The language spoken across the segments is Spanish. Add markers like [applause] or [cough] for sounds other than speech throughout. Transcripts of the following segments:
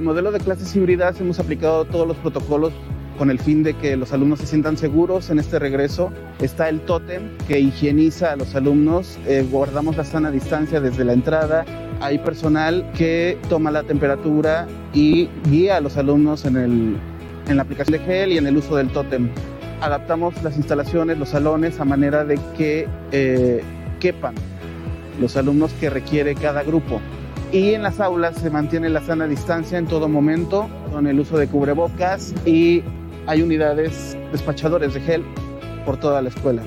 El modelo de clases híbridas hemos aplicado todos los protocolos con el fin de que los alumnos se sientan seguros en este regreso. Está el tótem que higieniza a los alumnos, eh, guardamos la sana distancia desde la entrada, hay personal que toma la temperatura y guía a los alumnos en, el, en la aplicación de gel y en el uso del tótem. Adaptamos las instalaciones, los salones a manera de que eh, quepan los alumnos que requiere cada grupo y en las aulas se mantiene la sana distancia en todo momento con el uso de cubrebocas y hay unidades despachadores de gel por toda la escuela.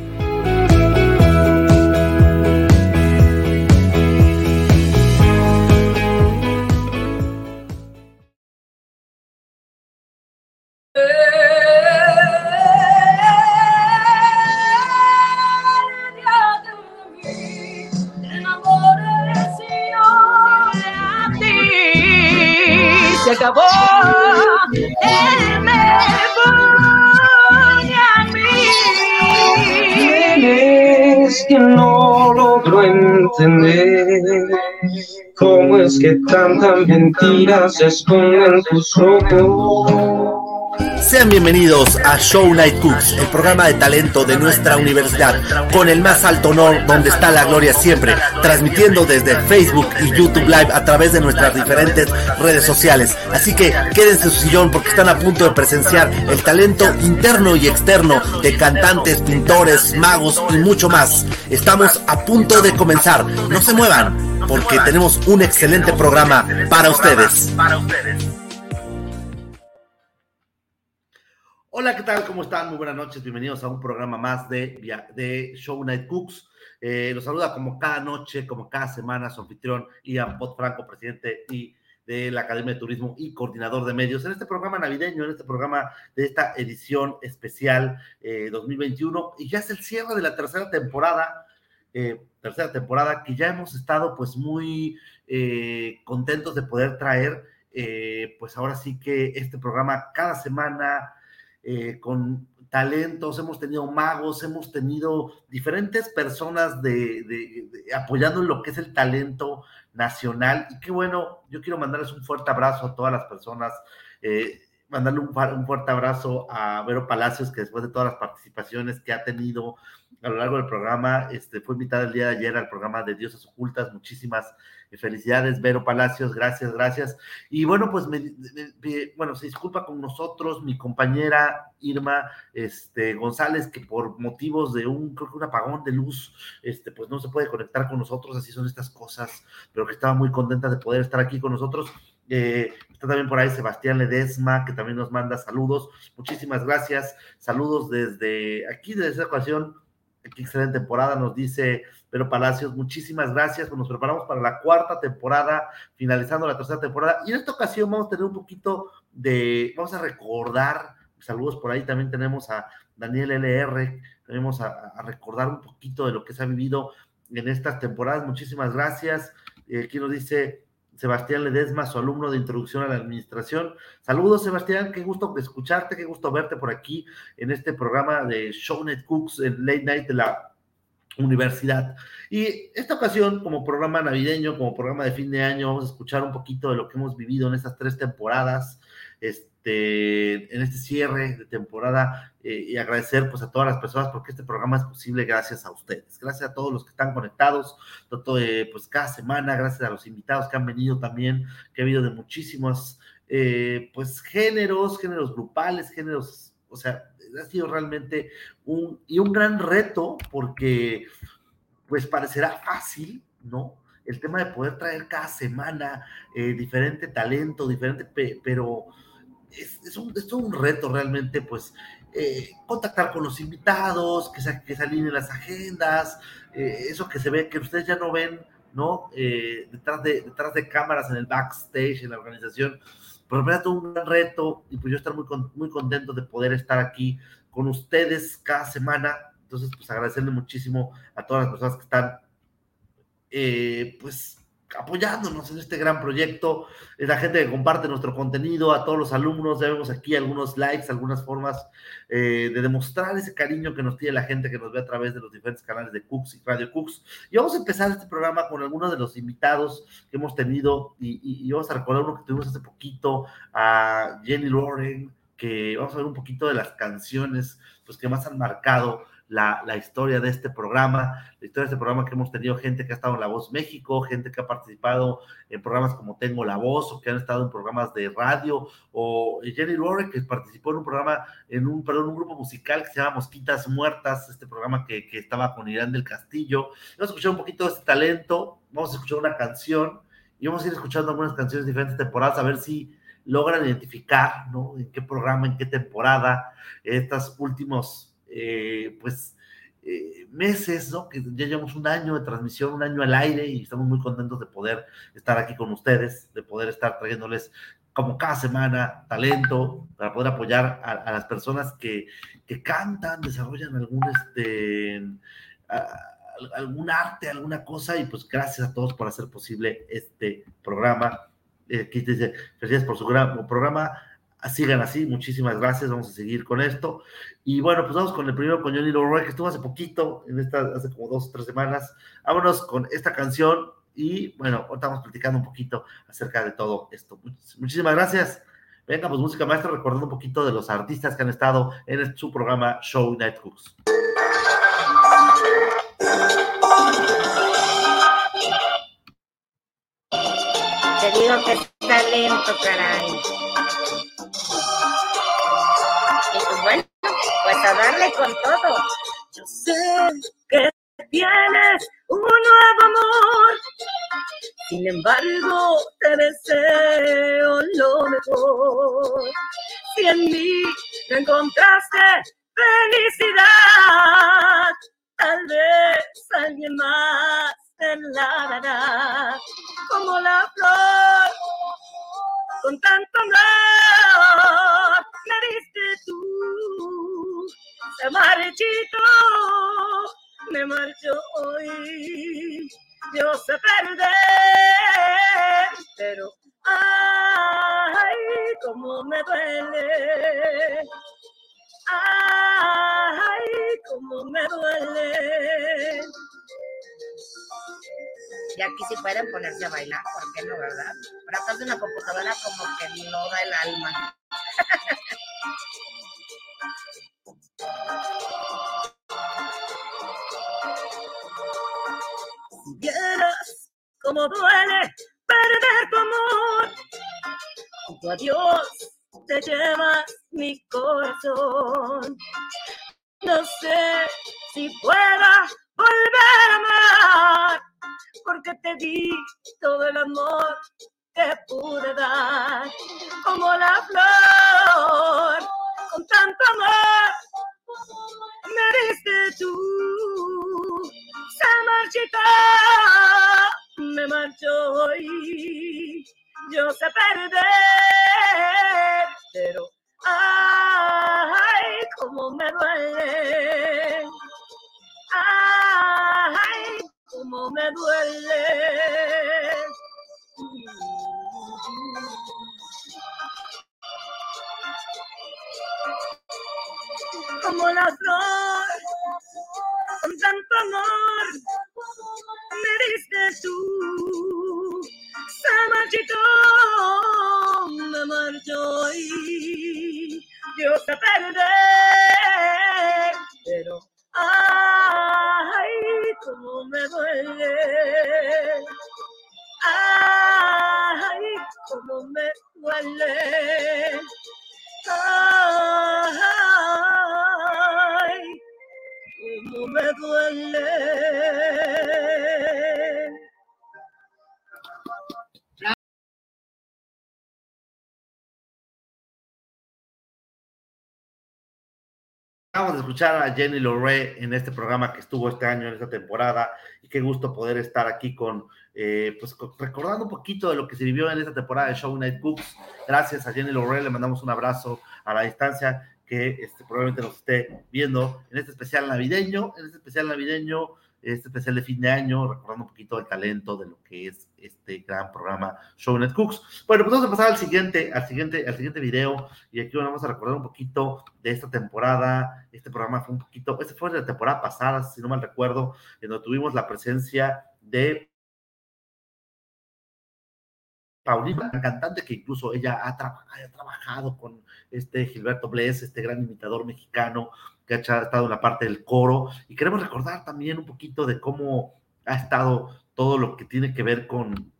Cómo es que tantas mentiras esconden tus ojos. Sean bienvenidos a Show Night Cooks, el programa de talento de nuestra universidad, con el más alto honor donde está la gloria siempre, transmitiendo desde Facebook y YouTube Live a través de nuestras diferentes redes sociales. Así que quédense en su sillón porque están a punto de presenciar el talento interno y externo de cantantes, pintores, magos y mucho más. Estamos a punto de comenzar. No se muevan porque tenemos un excelente programa para ustedes. Hola, ¿qué tal? ¿Cómo están? Muy buenas noches. Bienvenidos a un programa más de, de Show Night Cooks. Eh, los saluda como cada noche, como cada semana, su anfitrión Ian Pot Franco, presidente y de la Academia de Turismo y coordinador de medios en este programa navideño, en este programa de esta edición especial 2021. Eh, y ya es el cierre de la tercera temporada, eh, tercera temporada que ya hemos estado pues muy contentos de poder traer, pues ahora sí que este programa cada semana eh, con talentos, hemos tenido magos, hemos tenido diferentes personas de, apoyando lo que es el talento nacional. Y qué bueno, yo quiero mandarles un fuerte abrazo a todas las personas. Eh, mandarle un, un, fuerte abrazo a Vero Palacios, que después de todas las participaciones que ha tenido a lo largo del programa, este, fue invitada el día de ayer al programa de Diosas Ocultas. Muchísimas felicidades, Vero Palacios, gracias, gracias. Y bueno, pues bueno, se disculpa con nosotros mi compañera Irma este, González, que por motivos de un, creo que un apagón de luz, este, pues no se puede conectar con nosotros, así son estas cosas, pero que estaba muy contenta de poder estar aquí con nosotros. Eh, está también por ahí Sebastián Ledesma, que también nos manda saludos. Muchísimas gracias. Saludos desde aquí, desde esta ocasión. Qué excelente temporada, nos dice pero Palacios, muchísimas gracias. Pues nos preparamos para la cuarta temporada, finalizando la tercera temporada. Y en esta ocasión vamos a tener un poquito de, vamos a recordar, saludos por ahí, también tenemos a Daniel LR, tenemos a, recordar un poquito de lo que se ha vivido en estas temporadas. Muchísimas gracias. Eh, aquí nos dice Sebastián Ledesma, su alumno de introducción a la administración. Saludos, Sebastián, qué gusto escucharte, qué gusto verte por aquí en este programa de Shownet Cooks, en Late Night de la universidad. Y esta ocasión, como programa navideño, como programa de fin de año, vamos a escuchar un poquito de lo que hemos vivido en estas tres temporadas, este, en este cierre de temporada eh, y agradecer pues a todas las personas porque este programa es posible gracias a ustedes, gracias a todos los que están conectados, todo, eh, pues cada semana, gracias a los invitados que han venido también, que ha habido de muchísimos eh, pues géneros, géneros grupales, géneros, o sea, ha sido realmente un, y un gran reto porque pues parecerá fácil, ¿no? El tema de poder traer cada semana eh, diferente talento, diferente, pero es, es, un, es, un, reto realmente, pues, eh, contactar con los invitados, que se, que se alineen las agendas, eh, eso que se ve, que ustedes ya no ven, ¿no? detrás, de, detrás de cámaras en el backstage, en la organización, pero me todo un gran reto y pues yo estar muy, muy contento de poder estar aquí con ustedes cada semana. Entonces, pues agradecerle muchísimo a todas las personas que están, eh, pues, apoyándonos en este gran proyecto, es la gente que comparte nuestro contenido, a todos los alumnos, ya vemos aquí algunos likes, algunas formas eh, de demostrar ese cariño que nos tiene la gente que nos ve a través de los diferentes canales de Cooks y Radio Cooks. Y vamos a empezar este programa con algunos de los invitados que hemos tenido y, vamos a recordar uno que tuvimos hace poquito, a Jenny Lauren, que vamos a ver un poquito de las canciones pues, que más han marcado la, historia de este programa, la historia de este programa que hemos tenido gente que ha estado en La Voz México, gente que ha participado en programas como Tengo la Voz o que han estado en programas de radio, o Jenny Lore que participó en un programa, en un, un grupo musical que se llama Mosquitas Muertas, este programa que, que estaba con Irán del Castillo. Vamos a escuchar un poquito de este talento, vamos a escuchar una canción y vamos a ir escuchando algunas canciones de diferentes temporadas a ver si logran identificar, ¿no? En qué programa, en qué temporada, estos últimos eh, pues, eh, meses, ¿no? Que ya llevamos un año de transmisión, un año al aire y estamos muy contentos de poder estar aquí con ustedes, de poder estar trayéndoles como cada semana talento para poder apoyar a, las personas que, que, cantan, desarrollan algún, este, algún arte, alguna cosa y pues gracias a todos por hacer posible este programa. Eh, dice, gracias por su programa sigan así, muchísimas gracias, vamos a seguir con esto. Y bueno, pues vamos con el primero con Johnny Leroy, que estuvo hace poquito, en esta, hace como dos o tres semanas. Vámonos con esta canción y bueno, ahorita vamos platicando un poquito acerca de todo esto. Muchísimas gracias. Venga, pues música maestra, recordando un poquito de los artistas que han estado en su programa Show Night Cooks. Te digo que talento, caray. Bueno, pues a darle con todo. Yo sé que tienes un nuevo amor, sin embargo te deseo lo mejor. Si en mí encontraste felicidad, tal vez alguien más te la dará, como la flor con tanto amor diste tú. Se marchito, me marcho hoy. Yo sé perder, pero ay, cómo me duele. Ay, cómo me duele. Y aquí si pueden ponerse a bailar, ¿por qué no, verdad? Pero atrás de una computadora como que no da el alma. [laughs] si vieras cómo duele perder tu amor, adiós te llevas mi corazón. No sé si pueda volver a amar, porque te di todo el amor que pude dar, como la flor, con tanto amor, me diste tú, se marchita, me marchó hoy, yo sé perder, pero ay, como me duele ay, cómo me duele. Como la flor, con tanto amor, me diste tú. Se marchitó, me marchó y Dios te perder, escuchar a Jenny Lorre en este programa que estuvo este año, en esta temporada, y qué gusto poder estar aquí con, eh, pues recordando un poquito de lo que se vivió en esta temporada de Show Night Cooks. Gracias a Jenny Lorre, le mandamos un abrazo a la distancia que este, probablemente nos esté viendo en este especial navideño, en este especial navideño este especial de fin de año, recordando un poquito el talento de lo que es este gran programa Shownet Cooks. Bueno, pues vamos a pasar al siguiente, al siguiente, al siguiente video, y aquí vamos a recordar un poquito de esta temporada. Este programa fue un poquito, este fue la temporada pasada, si no mal recuerdo, en donde tuvimos la presencia de Paulina, cantante que incluso ella ha, ha, trabajado con este Gilberto Bless, este gran imitador mexicano que ha estado en la parte del coro. Y queremos recordar también un poquito de cómo ha estado todo lo que tiene que ver con,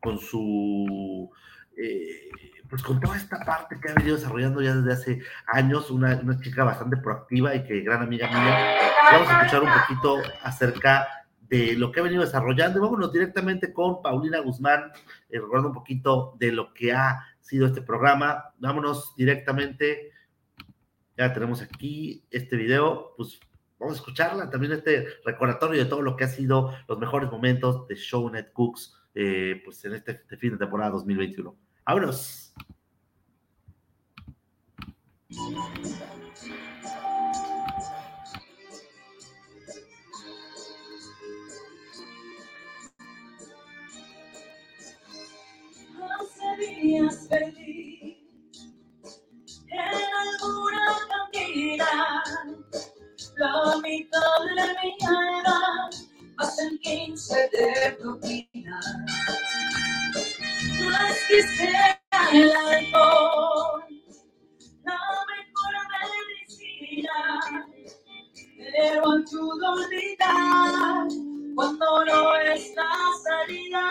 con su... Eh, pues con toda esta parte que ha venido desarrollando ya desde hace años, una, una chica bastante proactiva y que gran amiga mía. Vamos a escuchar un poquito acerca de lo que ha venido desarrollando. Y vámonos directamente con Paulina Guzmán, eh, recordando un poquito de lo que ha sido este programa. Vámonos directamente, ya tenemos aquí este video, pues vamos a escucharla, también este recordatorio de todo lo que ha sido los mejores momentos de Shownet Cooks, eh, pues en este, este fin de temporada 2021. ¡Vámonos! días de mi alma hacen quince de propina. Es que sea el alcohol la mejor medicina pero ayuda a olvidar cuando no está salida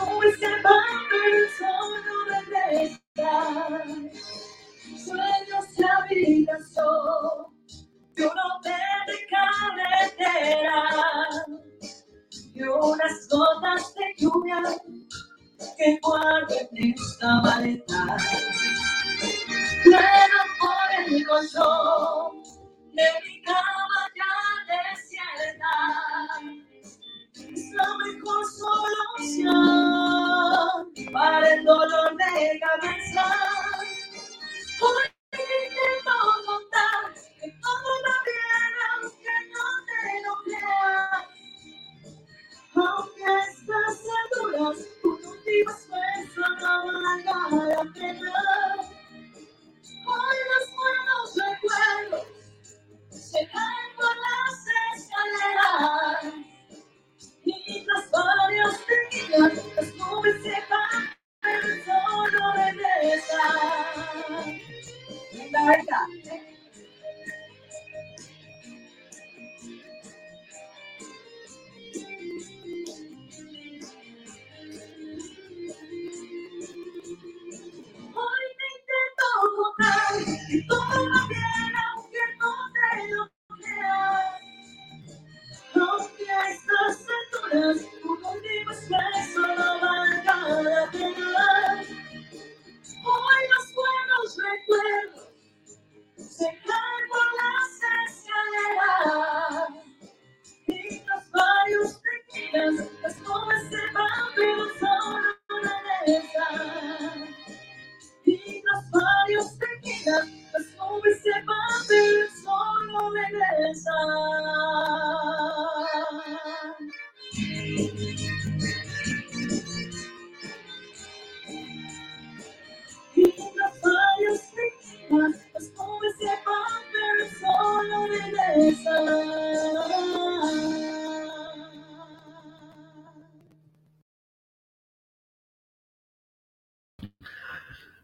Venga,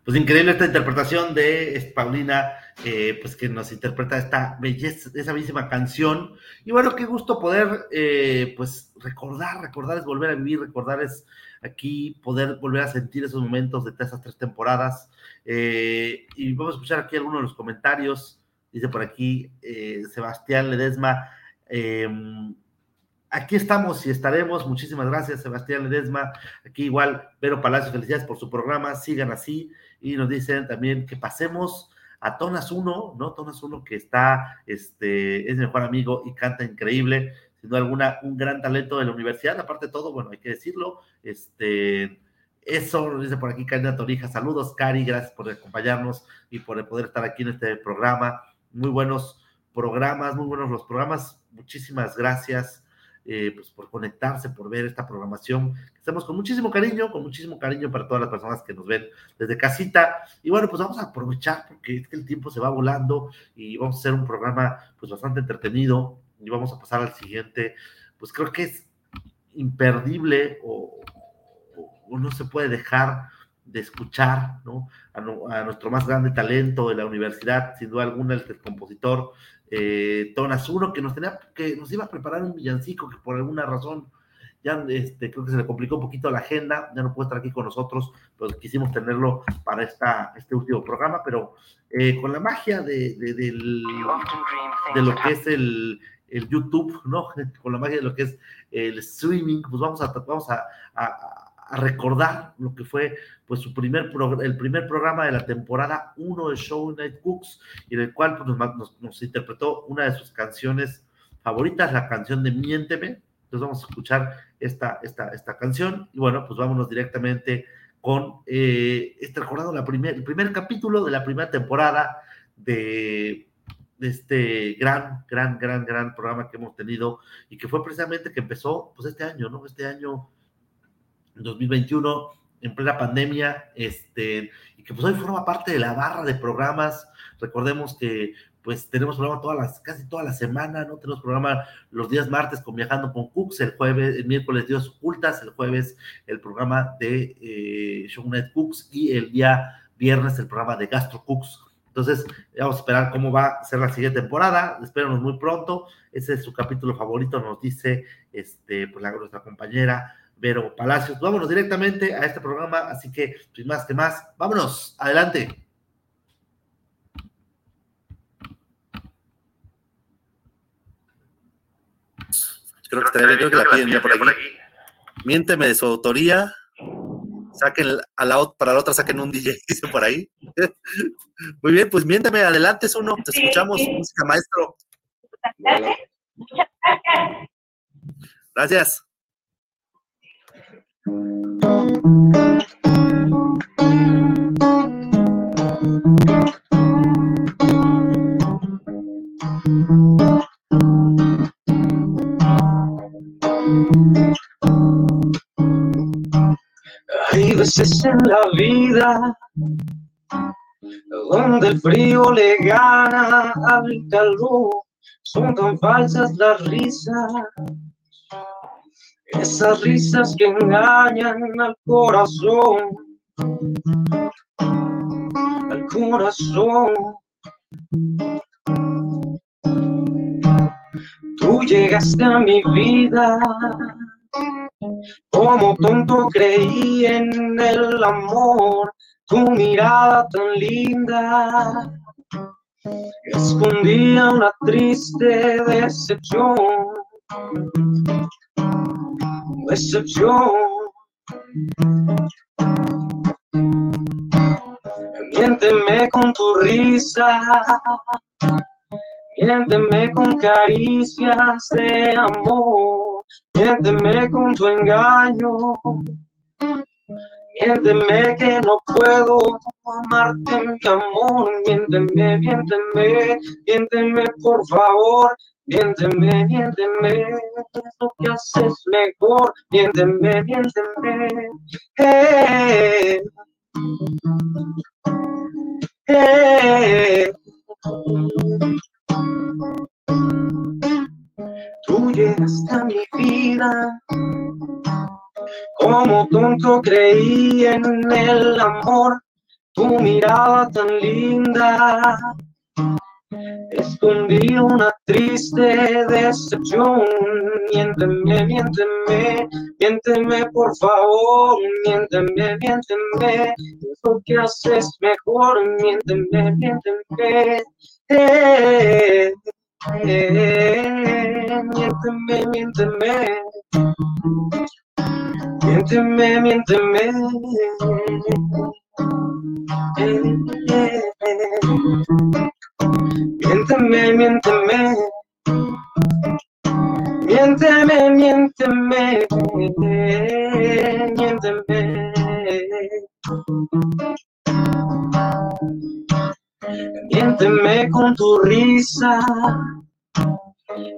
Pues increíble esta interpretación de Paulina, eh, pues que nos interpreta esta belleza, esa bellísima canción. Y bueno, qué gusto poder, eh, pues recordar, recordar es volver a vivir, recordar es aquí poder volver a sentir esos momentos de esas tres temporadas. Eh, y vamos a escuchar aquí algunos de los comentarios. Dice por aquí Sebastián Ledesma, eh, aquí estamos y estaremos. Muchísimas gracias, Sebastián Ledesma. Aquí igual, Vero Palacio, felicidades por su programa. Sigan así. Y nos dicen también que pasemos a Tonas 1, ¿no? Tonas 1 que está, este, es mejor amigo y canta increíble. Sin duda alguna, un gran talento de la universidad. Aparte de todo, bueno, hay que decirlo, este. Eso dice por aquí Karina Torija. Saludos, Cari. Gracias por acompañarnos y por poder estar aquí en este programa. Muy buenos programas, muy buenos los programas. Muchísimas gracias eh, pues por conectarse, por ver esta programación. Estamos con muchísimo cariño, con muchísimo cariño para todas las personas que nos ven desde casita. Y bueno, pues vamos a aprovechar porque es que el tiempo se va volando y vamos a hacer un programa pues bastante entretenido y vamos a pasar al siguiente. Pues creo que es imperdible o, o no se puede dejar de escuchar ¿no? a, a, nuestro más grande talento de la universidad, sin duda alguna, el compositor eh, Tonas uno que nos tenía, que nos iba a preparar un villancico que por alguna razón ya este, creo que se le complicó un poquito la agenda, ya no puede estar aquí con nosotros, pero quisimos tenerlo para esta, este último programa, pero eh, con la magia de, de, de lo que es el, el, YouTube, ¿no? [laughs] Con la magia de lo que es el streaming, pues vamos a, vamos a a recordar lo que fue pues su primer el primer programa de la temporada 1 de Show Night Cooks y en el cual pues, nos, interpretó una de sus canciones favoritas, la canción de Miénteme. Entonces vamos a escuchar esta, esta, esta canción y bueno, pues vámonos directamente con eh, este recordando la primer, el primer capítulo de la primera temporada de, de este gran, gran, gran, gran programa que hemos tenido y que fue precisamente que empezó pues este año, ¿no? Este año 2021 en plena pandemia, este, y que pues hoy forma parte de la barra de programas. Recordemos que pues tenemos programa todas las, casi toda la semana, ¿no? Tenemos programa los días martes con Viajando con Cooks, el jueves, el miércoles Dios Ocultas, el jueves el programa de eh, Shownet Cooks y el día viernes el programa de Gastro Cooks. Entonces, vamos a esperar cómo va a ser la siguiente temporada. Espéranos muy pronto. Ese es su capítulo favorito, nos dice este, pues, la, nuestra compañera Vero Palacios. Vámonos directamente a este programa, así que, sin más que más, vámonos, adelante. Creo que creo que la piden ya por aquí. Miénteme de su autoría. Saquen a la, para la otra, saquen un DJ, [laughs] dice por ahí. [laughs] Muy bien, pues miénteme, adelante, es uno. Te escuchamos, música maestro. Gracias. Hay veces en la vida donde el frío le gana al calor, son tan falsas las risas esas risas que engañan al corazón, al corazón. Tú llegaste a mi vida, como tonto creí en el amor, tu mirada tan linda escondía una triste decepción excepción. Miénteme con tu risa, miénteme con caricias de amor, miénteme con tu engaño, miénteme que no puedo amarte mi amor, miénteme, miénteme, miénteme por favor, Miénteme, miénteme, lo que haces mejor. Miénteme, miénteme. Eh, eh. Tú llegaste a mi vida, como tonto creí en el amor, tu mirada tan linda Escondí una triste decepción. Miénteme, miénteme, miénteme por favor. Miénteme, miénteme. Lo que haces mejor. Miénteme, miénteme. Eh, eh, miénteme, miénteme. Miénteme, miénteme. Miénteme, miénteme. Miénteme, miénteme. Miénteme. Miénteme con tu risa.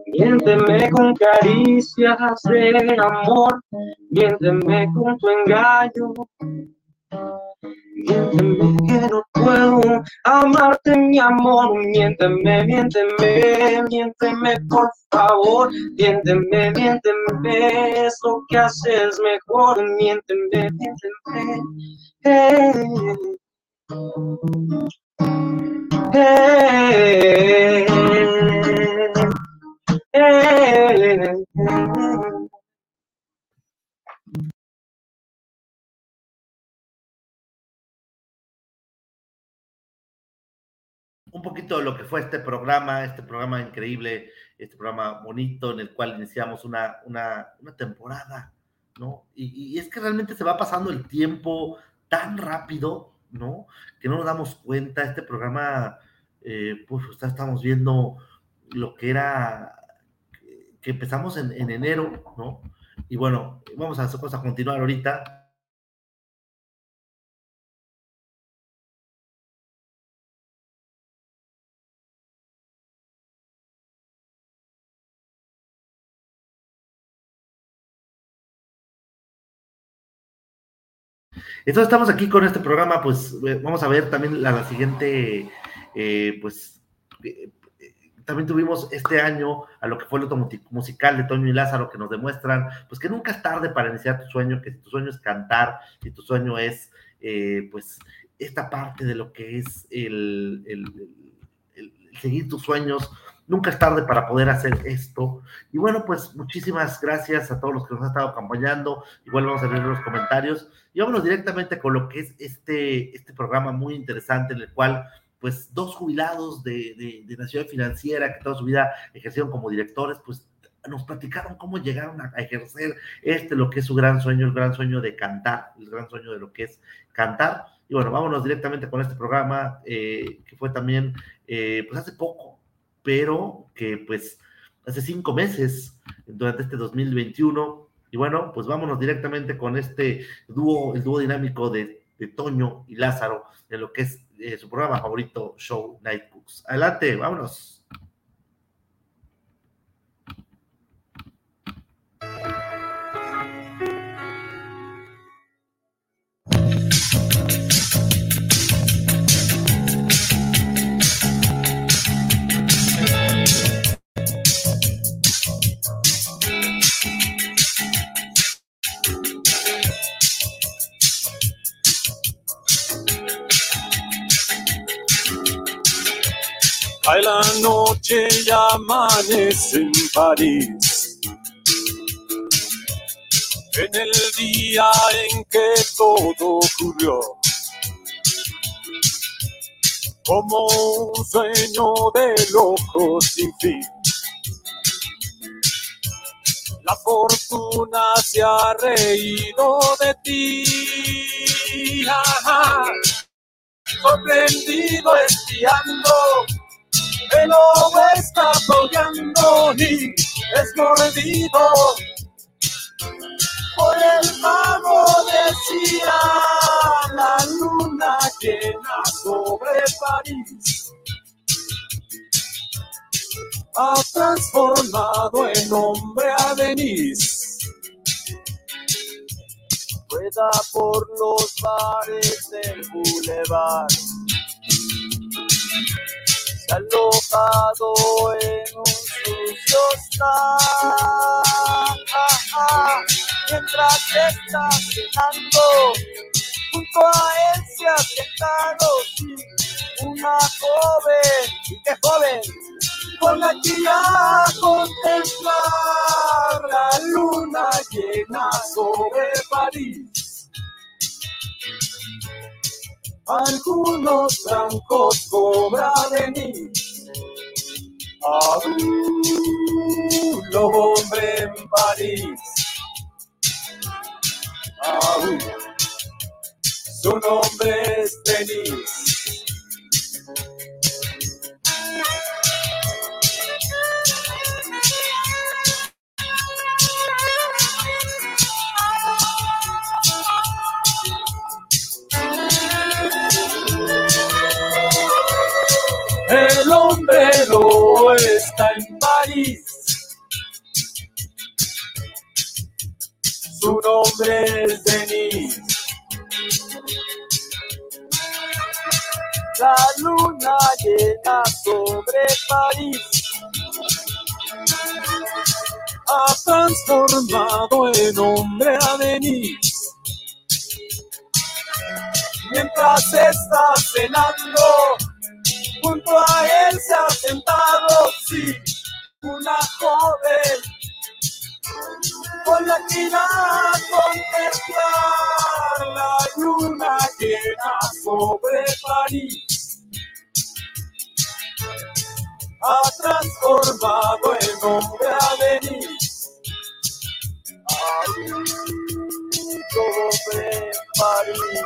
Miénteme con caricias de amor, miénteme con tu engaño. Miénteme que no puedo amarte, mi amor. Miénteme, miénteme, miénteme, por favor. Miénteme, miénteme, es lo que haces mejor. Miénteme, miénteme. Eh. Eh. Eh. Un poquito de lo que fue este programa, este programa increíble, este programa bonito en el cual iniciamos una, una, una temporada, ¿no? Y, es que realmente se va pasando el tiempo tan rápido, ¿no? Que no nos damos cuenta. Este programa, eh, pues estamos viendo lo que era, que empezamos en, en enero, ¿no? Y bueno, vamos a, a continuar ahorita. Entonces estamos aquí con este programa, pues eh, vamos a ver también la, la siguiente, eh, pues eh, también tuvimos este año a lo que fue el otro musical de Toño y Lázaro que nos demuestran, pues que nunca es tarde para iniciar tu sueño, que si tu sueño es cantar, si tu sueño es, pues, esta parte de lo que es el, seguir tus sueños, nunca es tarde para poder hacer esto. Y bueno, pues muchísimas gracias a todos los que nos han estado acompañando. Igual vamos a ver los comentarios. Y vámonos directamente con lo que es este, este programa muy interesante en el cual pues dos jubilados de, de, de la financiera que toda su vida ejercieron como directores, pues nos platicaron cómo llegaron a, a, ejercer este, lo que es su gran sueño, el gran sueño de cantar, el gran sueño de lo que es cantar. Y bueno, vámonos directamente con este programa eh, que fue también, eh, pues hace poco, pero que pues hace cinco meses, durante este 2021, y bueno, pues vámonos directamente con este dúo, el dúo dinámico de, de Toño y Lázaro, en lo que es eh, su programa favorito, Show Night Books. Adelante, vámonos. A la noche ya amanece en París. En el día en que todo ocurrió. Como un sueño de loco sin fin. La fortuna se ha reído de ti. Sorprendido espiando el lobo está apoyando y es mordido por el mago decía la luna llena sobre París. Ha transformado en hombre a Denise. Rueda por los bares del boulevard alojado en un sucio stand. Mientras está cenando, junto a él se ha sentado una joven, y qué joven, con la que a contemplar la luna llena sobre París. Algunos francos cobra de mí. Abulo, París. Aún, su nombre es Denis. Su nombre es Denis. La luna llena sobre París ha transformado en hombre a Denis. Mientras está cenando, junto a él se ha sentado, sí, una joven con la que irá a contemplar la luna llena sobre París. Ha transformado en hombre a venir. hombre en París.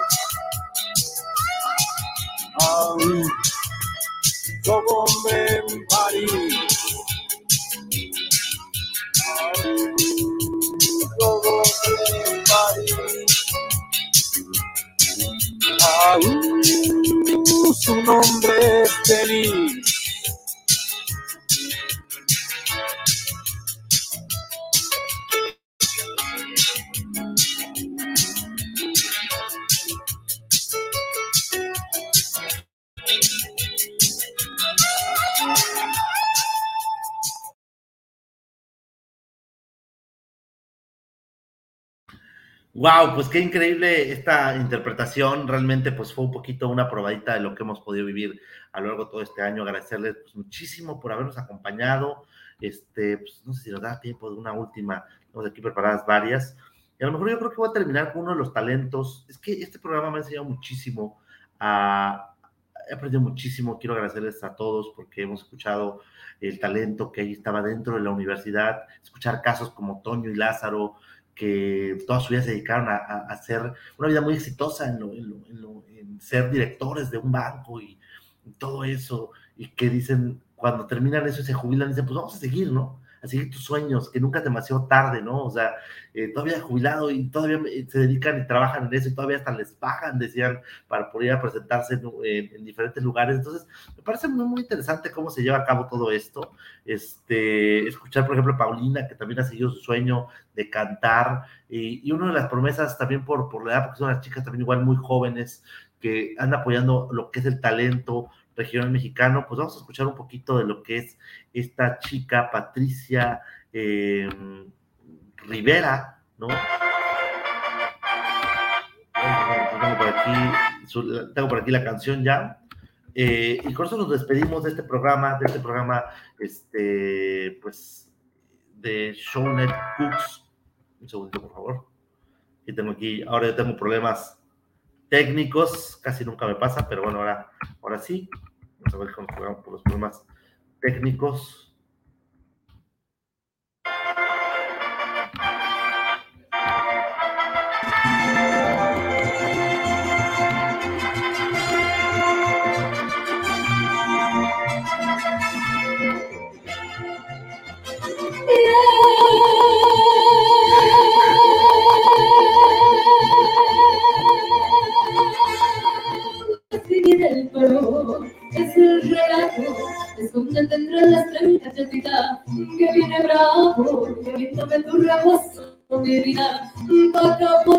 Hombre en París. Aún todo hombre en París. Aún su nombre es feliz. Wow, pues qué increíble esta interpretación. Realmente, pues fue un poquito una probadita de lo que hemos podido vivir a lo largo de todo este año. Agradecerles pues, muchísimo por habernos acompañado. Este, pues, no sé si nos da tiempo de una última. Tenemos aquí preparadas varias. Y a lo mejor yo creo que voy a terminar con uno de los talentos. Es que este programa me ha enseñado muchísimo a, he aprendido muchísimo. Quiero agradecerles a todos porque hemos escuchado el talento que ahí estaba dentro de la universidad, escuchar casos como Toño y Lázaro, que toda su vida se dedicaron a, hacer una vida muy exitosa en, lo- en lo- en lo- en ser directores de un banco y, y todo eso, y que dicen, cuando terminan eso y se jubilan, dicen, pues vamos a seguir, ¿no? A seguir tus sueños, que nunca es demasiado tarde, ¿no? O sea, eh, todavía jubilado y todavía eh, se dedican y trabajan en eso y todavía hasta les pagan, decían, para poder ir a presentarse en, en- en diferentes lugares. Entonces, me parece muy, muy interesante cómo se lleva a cabo todo esto. Este, escuchar, por ejemplo, a Paulina, que también ha seguido su sueño de cantar, y, y una de las promesas también por, por la edad, porque son las chicas también igual muy jóvenes, que andan apoyando lo que es el talento regional mexicano, pues vamos a escuchar un poquito de lo que es esta chica, Patricia eh, Rivera, ¿no? Tengo por aquí, tengo por aquí la canción ya. Eh, y con eso nos despedimos de este programa, de este programa, este, pues, de Shownet Cooks. Un segundito, por favor. Y tengo aquí, ahora tengo problemas técnicos, casi nunca me pasa, pero bueno, ahora, ahora sí. Vamos a ver con con los problemas técnicos. Mi vida, para.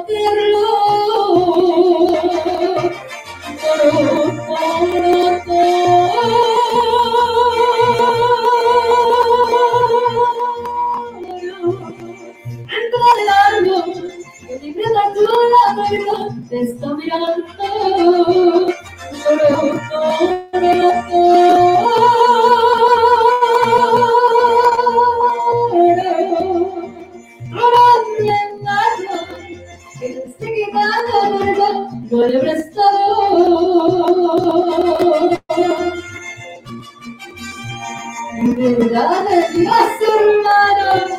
En verdad, Dios hermano,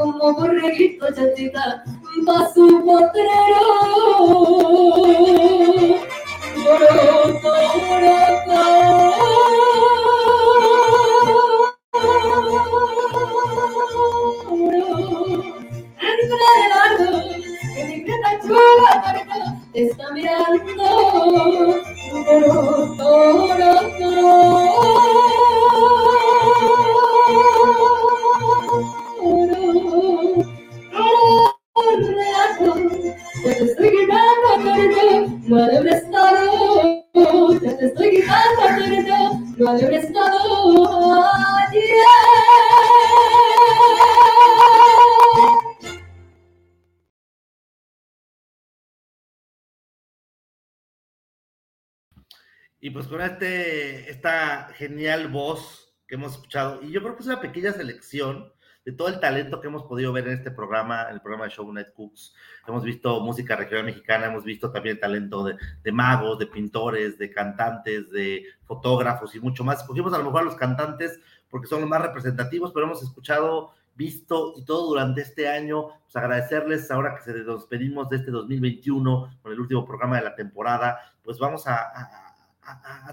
como borreguito chatita, pa' su potrero. No habré estado. Ya te estoy gritando, carga, no habré estado ayer. Y pues con este, esta genial voz que hemos escuchado, y yo creo que es una pequeña selección de todo el talento que hemos podido ver en este programa, en el programa de Show Night Cooks. Hemos visto música regional mexicana, hemos visto también talento de, magos, de pintores, de cantantes, de fotógrafos y mucho más. Escogimos a lo mejor a los cantantes porque son los más representativos, pero hemos escuchado, visto y todo durante este año. Pues agradecerles ahora que se despedimos de este 2021 con el último programa de la temporada, pues vamos a,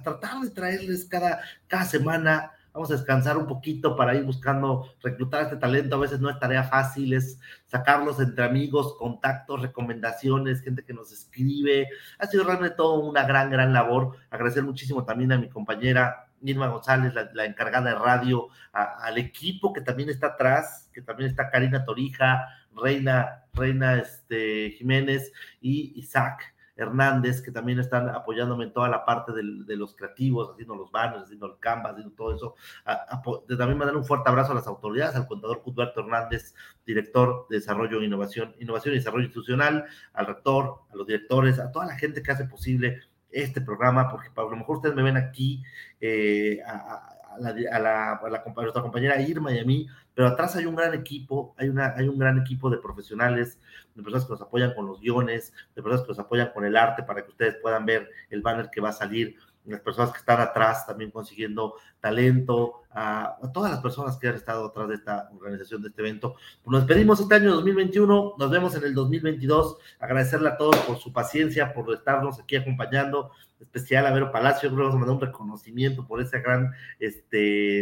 tratar de traerles cada semana. Vamos a descansar un poquito para ir buscando reclutar este talento. A veces no es tarea fácil, es sacarlos entre amigos, contactos, recomendaciones, gente que nos escribe. Ha sido realmente todo una gran, gran labor. Agradecer muchísimo también a mi compañera Irma González, la, encargada de radio, al equipo que también está atrás, que también está Karina Torija, Reina, Reina este, Jiménez y Isaac Hernández, que también están apoyándome en toda la parte de los creativos, haciendo los banners, haciendo el canvas, haciendo todo eso. A, también mandar un fuerte abrazo a las autoridades, al contador Cudberto Hernández, director de Desarrollo e Innovación, Innovación y Desarrollo Institucional, al rector, a los directores, a toda la gente que hace posible este programa, porque a lo mejor ustedes me ven aquí, eh, a, la, a, la, a, la, a nuestra compañera Irma y a mí, pero atrás hay un gran equipo, hay, una, hay un gran equipo de profesionales, de personas que nos apoyan con los guiones, de personas que nos apoyan con el arte para que ustedes puedan ver el banner que va a salir, las personas que están atrás también consiguiendo talento, a, a todas las personas que han estado atrás de esta organización, de este evento. Pues nos despedimos este año 2021, nos vemos en el 2022, agradecerle a todos por su paciencia, por estarnos aquí acompañando, especial a Vero Palacio, creo que nos mandó un reconocimiento por esa gran, este,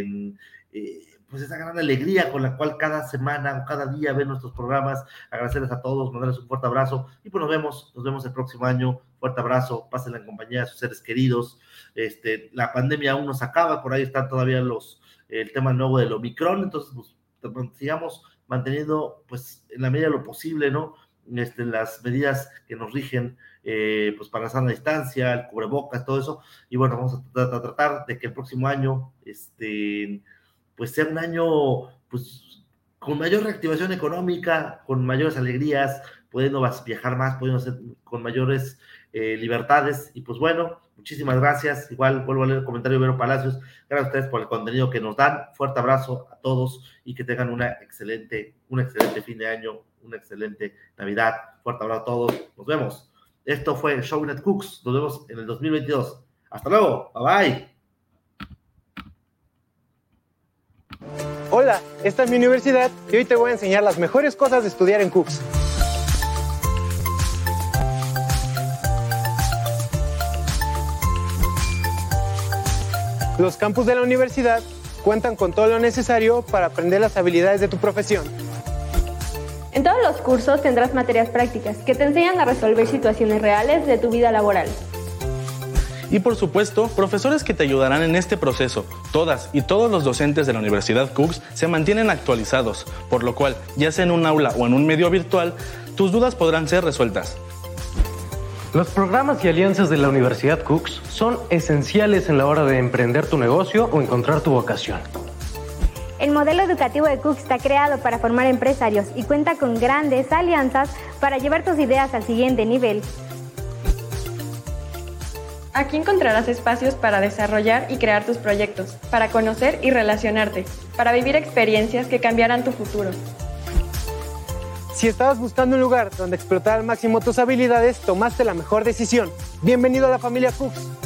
eh, pues esa gran alegría con la cual cada semana o cada día ven nuestros programas, agradecerles a todos, mandarles un fuerte abrazo y pues nos vemos, nos vemos el próximo año, fuerte abrazo, pásenla en compañía de sus seres queridos, este, la pandemia aún no se acaba, por ahí están todavía los, el tema nuevo del Omicron, entonces pues sigamos manteniendo pues en la medida de lo posible, ¿no? Este, las medidas que nos rigen eh, pues para la distancia, el cubrebocas, todo eso, y bueno, vamos a tratar, a tratar de que el próximo año, este, pues sea un año, pues, con mayor reactivación económica, con mayores alegrías, pudiendo viajar más, pudiendo hacer con mayores eh, libertades, y pues bueno, muchísimas gracias, igual vuelvo a leer el comentario de Vero Palacios, gracias a ustedes por el contenido que nos dan, fuerte abrazo a todos, y que tengan una excelente, un excelente fin de año, una excelente Navidad, fuerte abrazo a todos, nos vemos. Esto fue Shownet Cooks. Nos vemos en el 2022. Hasta luego. Bye bye. Hola, esta es mi universidad y hoy te voy a enseñar las mejores cosas de estudiar en Cooks. Los campus de la universidad cuentan con todo lo necesario para aprender las habilidades de tu profesión. En todos los cursos tendrás materias prácticas que te enseñan a resolver situaciones reales de tu vida laboral. Y por supuesto, profesores que te ayudarán en este proceso. Todas y todos los docentes de la Universidad Cooks se mantienen actualizados, por lo cual, ya sea en un aula o en un medio virtual, tus dudas podrán ser resueltas. Los programas y alianzas de la Universidad Cooks son esenciales en la hora de emprender tu negocio o encontrar tu vocación. El modelo educativo de Cooks está creado para formar empresarios y cuenta con grandes alianzas para llevar tus ideas al siguiente nivel. Aquí encontrarás espacios para desarrollar y crear tus proyectos, para conocer y relacionarte, para vivir experiencias que cambiarán tu futuro. Si estabas buscando un lugar donde explotar al máximo tus habilidades, tomaste la mejor decisión. Bienvenido a la familia Cooks.